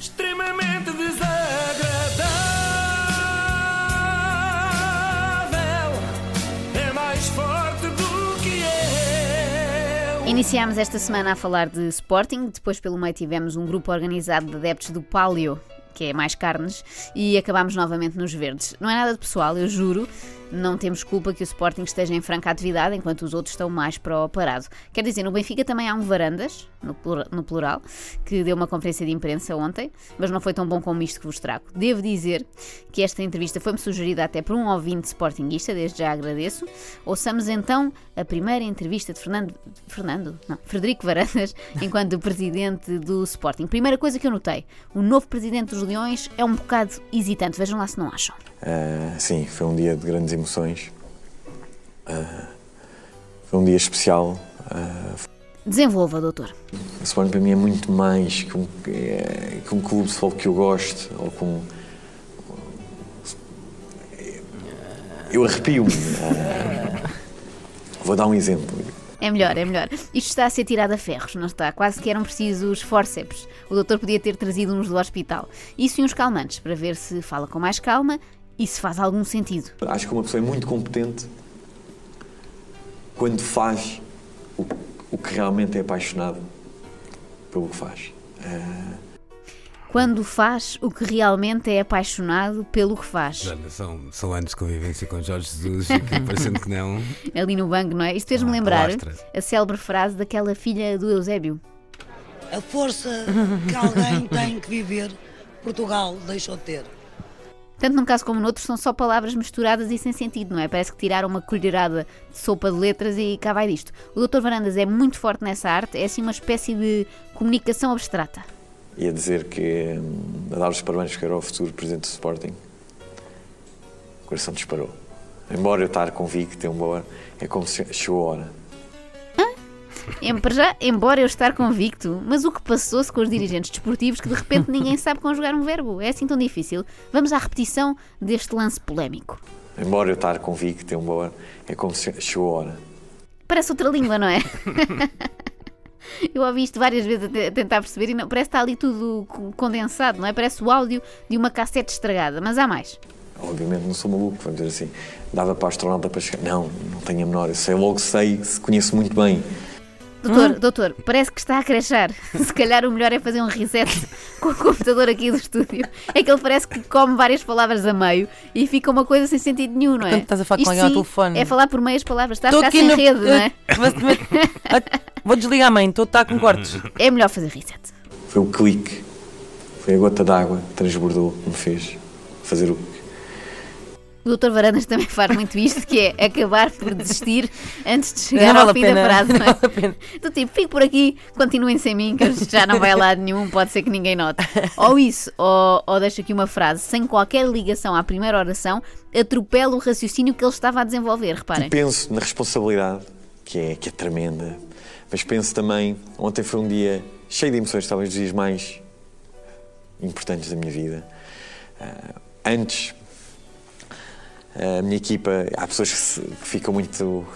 extremamente desagradável. É mais forte do que eu. Iniciámos esta semana a falar de Sporting, depois pelo meio tivemos um grupo organizado de adeptos do Palio, que é mais carnes, e acabámos novamente nos verdes. Não é nada de pessoal, eu juro, não temos culpa que o Sporting esteja em franca atividade enquanto os outros estão mais para o parado. Quer dizer, no Benfica também há um Varandas, no plura- no plural, que deu uma conferência de imprensa ontem, mas não foi tão bom como isto que vos trago. Devo dizer que esta entrevista foi-me sugerida até por um ouvinte sportinguista, desde já agradeço. Ouçamos então a primeira entrevista de Fernando, Fernando? Não, Frederico Varandas, enquanto presidente do Sporting. Primeira coisa que eu notei, o novo presidente dos Leões é um bocado hesitante, vejam lá se não acham. Ah, sim, foi um dia de grandes emoções. Ah, foi um dia especial. Ah, Desenvolva, doutor. o Sporting para mim é muito mais que um, é, que um clube de futebol que eu gosto ou com. Eu arrepio-me. Ah, vou dar um exemplo. É melhor, é melhor. Isto está a ser tirado a ferros, não está? Quase que eram precisos forceps. O doutor podia ter trazido uns do hospital. Isso e uns calmantes, para ver se fala com mais calma e se faz algum sentido. Acho que uma pessoa é muito competente quando faz o, o que realmente é apaixonado pelo que faz. Ah, Quando faz o que realmente é apaixonado pelo que faz. Joana, são, são anos de convivência com Jorge Jesus e que parecendo que não. Ali no banco, não é? Isto fez-me Ah, lembrar alastra. a célebre frase daquela filha do Eusébio. A força que alguém tem que viver, Portugal deixou de ter. Tanto num caso como no outro, são só palavras misturadas e sem sentido, não é? Parece que tiraram uma colherada de sopa de letras e cá vai disto. O Dr. Varandas é muito forte nessa arte, é assim uma espécie de comunicação abstrata. ia dizer que hum, a dar os parabéns porque era o futuro presidente do Sporting. O coração disparou. Embora eu estar convicto, embora, é como se chegou a hora. Já, embora eu estar convicto, mas o que passou-se com os dirigentes desportivos que de repente ninguém sabe conjugar um verbo? É assim tão difícil? Vamos à repetição deste lance polémico. Embora eu estar convicto, embora, é como se chegou a hora. Parece outra língua, não é? Eu ouvi isto várias vezes a te- a tentar perceber e não, parece que está ali tudo co- condensado, não é? Parece o áudio de uma cassete estragada, mas há mais. Obviamente não sou maluco, vamos dizer assim. Dava para a astronauta para chegar. Não, não tenho a menor. Eu sei, logo sei, se conheço muito bem. Doutor, doutor, parece que está a crachar. Se calhar o melhor é fazer um reset com o computador aqui do estúdio. É que ele parece que come várias palavras a meio e fica uma coisa sem sentido nenhum, não é? Portanto, estás a falar com Isto alguém ao telefone. É falar por meias palavras, está a Estou ficar aqui sem no- rede, não é? Mas- Vou desligar, mãe, estou a estar com cortes. É melhor fazer reset. Foi o clique, foi a gota d'água que transbordou, que me fez fazer o. O doutor Varandas também faz muito isto, que é acabar por desistir antes de chegar Não ao fim a pena. da frase, não é? vale a pena. Do tipo, fico por aqui, continuem sem mim, que já não vai a lado nenhum, pode ser que ninguém note. Ou isso, ou, ou deixa aqui uma frase sem qualquer ligação à primeira oração, atropela o raciocínio que ele estava a desenvolver, reparem. Penso na responsabilidade, que é, que é tremenda, mas penso também. Ontem foi um dia cheio de emoções, talvez dos dias mais importantes da minha vida. Ah, antes, a minha equipa, há pessoas que, se- que ficam muito.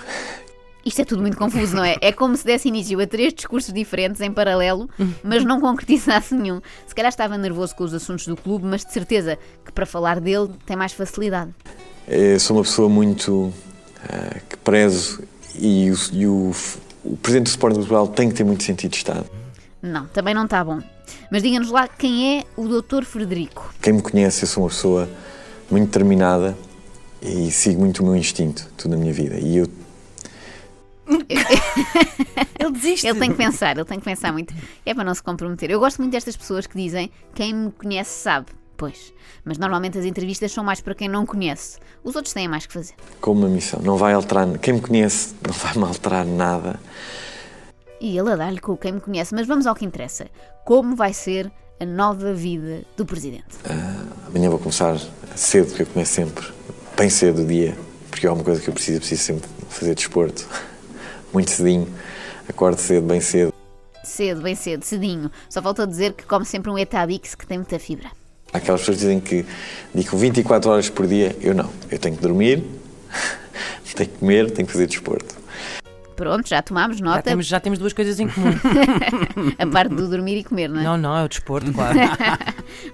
Isto é tudo muito confuso, não é? É como se desse início a três discursos diferentes em paralelo, mas não concretizasse nenhum. Se calhar estava nervoso com os assuntos do clube, mas de certeza que para falar dele tem mais facilidade. Eu sou uma pessoa muito. ah, que prezo e, o, e o, o presidente do Sporting Portugal tem que ter muito sentido de Estado. Não, também não está bom. Mas diga-nos lá quem é o Dr. Frederico. Quem me conhece, eu sou uma pessoa muito determinada e sigo muito o meu instinto, tudo na minha vida. E eu Ele desiste. Ele tem que pensar, ele tem que pensar muito. É para não se comprometer. Eu gosto muito destas pessoas que dizem quem me conhece sabe. Pois, mas normalmente as entrevistas são mais para quem não conhece. Os outros têm mais que fazer. como uma missão. Não vai alterar. Quem me conhece não vai me alterar nada. E ele a dar-lhe com quem me conhece. Mas vamos ao que interessa. Como vai ser a nova vida do Presidente? Amanhã vou começar cedo, porque eu começo sempre, bem cedo o dia, porque é uma coisa que eu preciso, preciso sempre fazer desporto. Muito cedinho. Acordo cedo, bem cedo. Cedo, bem cedo, cedinho. Só falta dizer que come sempre um Etabix que tem muita fibra. Há aquelas pessoas que dizem que dedicam 24 horas por dia. Eu não. Eu tenho que dormir, tenho que comer, tenho que fazer desporto. Pronto, já tomámos Já nota, temos, já temos duas coisas em comum. a parte do dormir e comer, não é? não, não, é o desporto, claro.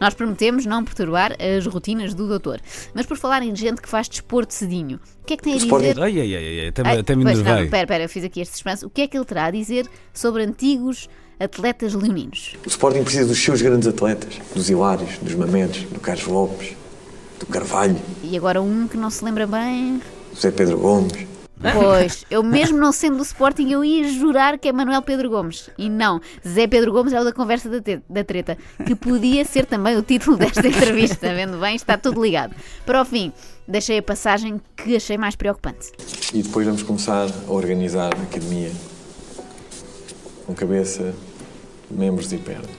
Nós prometemos não perturbar as rotinas do doutor. Mas por falar em gente que faz desporto cedinho, o que é que tem a dizer? Ai, ai, ai, ai, até, Ai, até me pois, não, espera, espera, eu fiz aqui este suspense. O que é que ele terá a dizer sobre antigos atletas leoninos? O Sporting precisa dos seus grandes atletas, dos Hilários, dos Mamedes, do Carlos Lopes, do Carvalho, E agora um que não se lembra bem. do Zé Pedro Gomes. Pois, eu mesmo não sendo do Sporting, eu ia jurar que é Manuel Pedro Gomes. E não, Zé Pedro Gomes é o da conversa da, te- da treta, que podia ser também o título desta entrevista. Vendo bem, está tudo ligado. Para o fim, deixei a passagem que achei mais preocupante. E depois vamos começar a organizar a academia com cabeça, membros e pernas.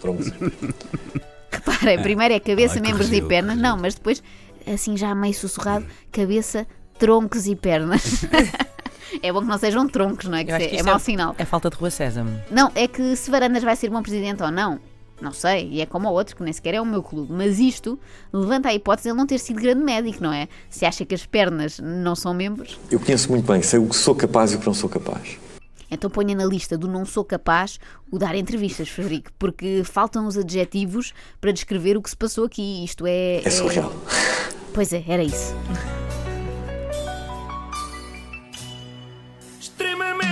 Pronto. Reparem, primeiro é cabeça, Ai, membros e corrigiu, pernas. corrigiu. Não, mas depois, assim já meio sussurrado, cabeça, troncos e pernas. é bom que não sejam troncos, não é? Que é, que é isso mau sinal. É falta de rua Sésamo. Não, é que se Varandas vai ser bom presidente ou não, não sei, e é como o outro, que nem sequer é o meu clube. Mas isto levanta a hipótese de ele não ter sido grande médico, não é? Se acha que as pernas não são membros, Eu conheço muito bem, sei o que sou capaz e o que não sou capaz. então ponha na lista do não sou capaz o dar entrevistas, Frederico, porque faltam os adjetivos para descrever o que se passou aqui. Isto é. É surreal. Pois é, era isso. me.